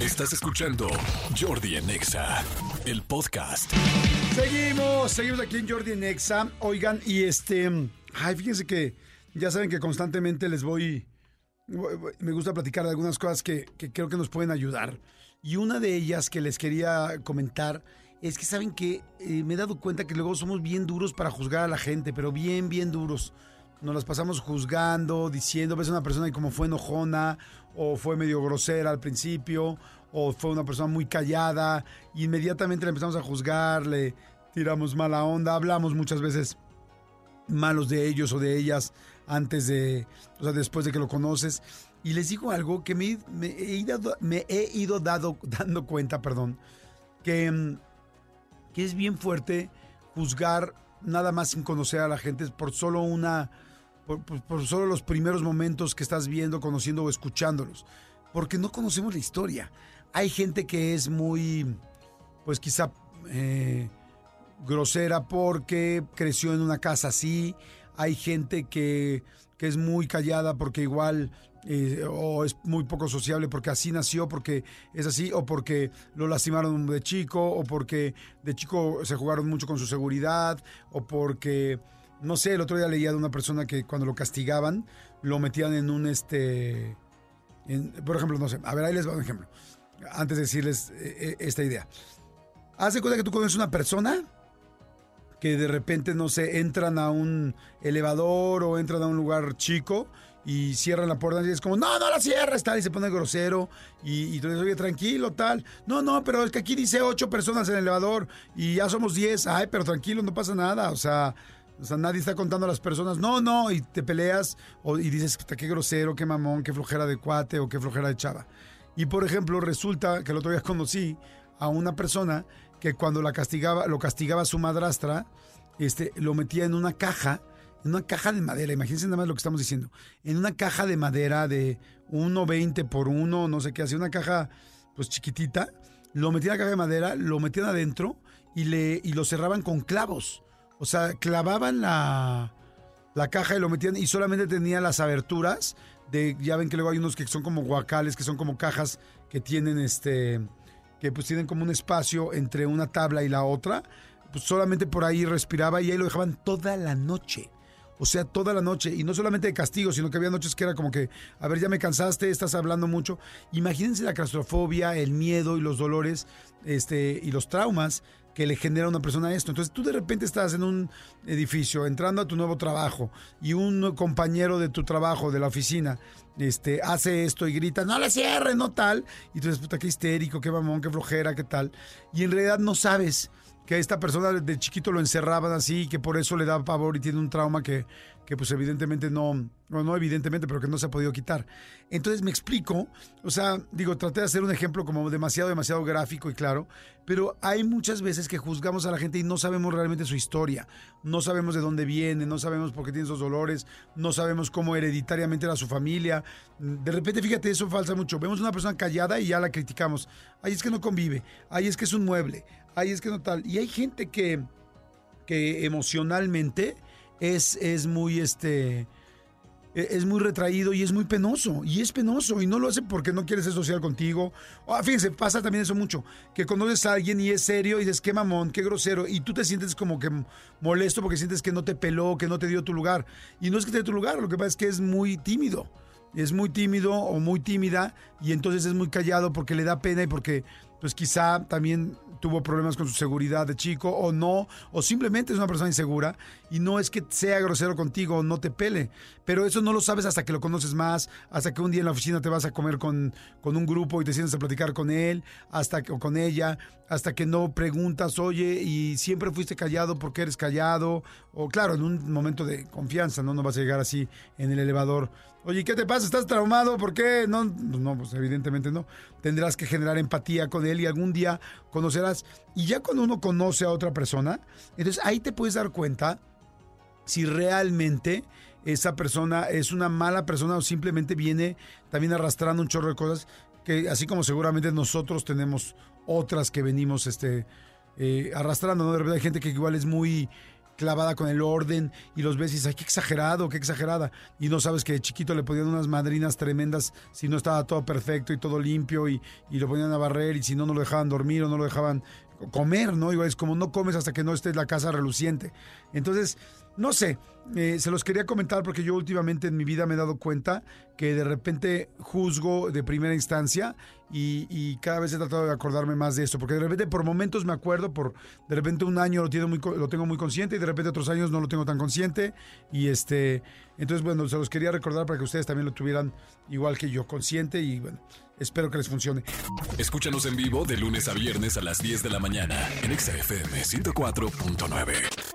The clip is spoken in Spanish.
Estás escuchando Jordi en Exa, el podcast. Seguimos, seguimos aquí en Jordi en Exa. Oigan, y este. Ay, fíjense que ya saben que constantemente les voy. Me gusta platicar de algunas cosas que, que creo que nos pueden ayudar. Y una de ellas que les quería comentar es que saben que eh, me he dado cuenta que luego somos bien duros para juzgar a la gente, pero bien, bien duros. Nos las pasamos juzgando, diciendo, ves a una persona y como fue enojona, o fue medio grosera al principio, o fue una persona muy callada, inmediatamente le empezamos a juzgar, le tiramos mala onda, hablamos muchas veces malos de ellos o de ellas antes de, o sea, después de que lo conoces. Y les digo algo que me, me he ido, me he ido dado, dando cuenta, perdón, que, que es bien fuerte juzgar nada más sin conocer a la gente por solo una, por, por- por solo los primeros momentos que estás viendo, conociendo o escuchándolos. Porque no conocemos la historia. Hay gente que es muy, pues quizá eh, grosera porque creció en una casa así. Hay gente que, que es muy callada porque igual eh, o es muy poco sociable porque así nació, porque es así, o porque lo lastimaron de chico, o porque de chico se jugaron mucho con su seguridad, o porque, no sé, el otro día leía de una persona que cuando lo castigaban, lo metían en un, este, en- por ejemplo, no sé, a ver, ahí les va un ejemplo, antes de decirles eh, eh, esta idea. Haz de cuenta que tú conoces una persona que de repente, no sé, entran a un elevador o entran a un lugar chico y cierran la puerta y es como, no, no la cierres, tal, y se pone grosero y, y tú dices, oye, tranquilo, tal. No, no, pero es que aquí dice ocho personas en el elevador y ya somos diez. Ay, pero tranquilo, no pasa nada, o sea... O sea, nadie está contando a las personas. No, no, y te peleas o, y dices, "Puta, qué grosero, qué mamón, qué flojera de cuate o qué flojera de chava. Y por ejemplo, resulta que el otro día conocí a una persona que cuando la castigaba, lo castigaba su madrastra, este, lo metía en una caja, en una caja de madera. Imagínense nada más lo que estamos diciendo. En una caja de madera de 1,20 por 1, no sé qué, así una caja pues chiquitita. Lo metían en la caja de madera, lo metían adentro y, le, y lo cerraban con clavos. O sea, clavaban la, la caja y lo metían y solamente tenía las aberturas de, ya ven que luego hay unos que son como guacales, que son como cajas que tienen este, que pues tienen como un espacio entre una tabla y la otra, pues solamente por ahí respiraba y ahí lo dejaban toda la noche. O sea, toda la noche. Y no solamente de castigo, sino que había noches que era como que, a ver, ya me cansaste, estás hablando mucho. Imagínense la claustrofobia, el miedo y los dolores este, y los traumas que le genera a una persona esto. Entonces tú de repente estás en un edificio, entrando a tu nuevo trabajo, y un compañero de tu trabajo, de la oficina, este, hace esto y grita, no le cierres, no tal. Y tú dices, puta, qué histérico, qué mamón, qué flojera, qué tal. Y en realidad no sabes que a esta persona de chiquito lo encerraban así, que por eso le da pavor y tiene un trauma que, que pues evidentemente no, no, no evidentemente, pero que no se ha podido quitar. Entonces me explico, o sea, digo, traté de hacer un ejemplo como demasiado, demasiado gráfico y claro, pero hay muchas veces que juzgamos a la gente y no sabemos realmente su historia, no sabemos de dónde viene, no sabemos por qué tiene esos dolores, no sabemos cómo hereditariamente era su familia. De repente, fíjate, eso falsa mucho. Vemos una persona callada y ya la criticamos. Ahí es que no convive, ahí es que es un mueble, ahí es que no tal. Y hay gente que, que emocionalmente es, es muy este e- es muy retraído y es muy penoso. Y es penoso. Y no lo hace porque no quiere ser social contigo. Ah, fíjense, pasa también eso mucho. Que conoces a alguien y es serio y dices, qué mamón, qué grosero. Y tú te sientes como que molesto porque sientes que no te peló, que no te dio tu lugar. Y no es que te dé tu lugar, lo que pasa es que es muy tímido. Es muy tímido o muy tímida y entonces es muy callado porque le da pena y porque pues quizá también tuvo problemas con su seguridad de chico o no, o simplemente es una persona insegura y no es que sea grosero contigo o no te pele, pero eso no lo sabes hasta que lo conoces más, hasta que un día en la oficina te vas a comer con, con un grupo y te sientes a platicar con él, hasta que, o con ella, hasta que no preguntas, oye, y siempre fuiste callado porque eres callado, o claro, en un momento de confianza, ¿no? No vas a llegar así en el elevador. Oye, ¿qué te pasa? ¿Estás traumado? ¿Por qué? No, no, pues evidentemente no. Tendrás que generar empatía con él y algún día conocerás. Y ya cuando uno conoce a otra persona, entonces ahí te puedes dar cuenta si realmente esa persona es una mala persona o simplemente viene también arrastrando un chorro de cosas que así como seguramente nosotros tenemos otras que venimos este eh, arrastrando, ¿no? De repente hay gente que igual es muy clavada con el orden y los ves y dices, ay, qué exagerado, qué exagerada. Y no sabes que de chiquito le ponían unas madrinas tremendas si no estaba todo perfecto y todo limpio y, y lo ponían a barrer y si no, no lo dejaban dormir o no lo dejaban comer, ¿no? Igual es como no comes hasta que no estés la casa reluciente. Entonces, no sé, eh, se los quería comentar porque yo últimamente en mi vida me he dado cuenta que de repente juzgo de primera instancia y, cada vez he tratado de acordarme más de esto, porque de repente por momentos me acuerdo, por de repente un año lo, tengo muy, lo tengo muy consciente y de repente otros años no lo tengo tan consciente y este, entonces bueno, se los quería recordar para que ustedes también lo tuvieran igual que yo, consciente y bueno, espero que les funcione. Escúchanos en vivo de lunes a viernes a las 10 de la mañana en Exa FM 104.9.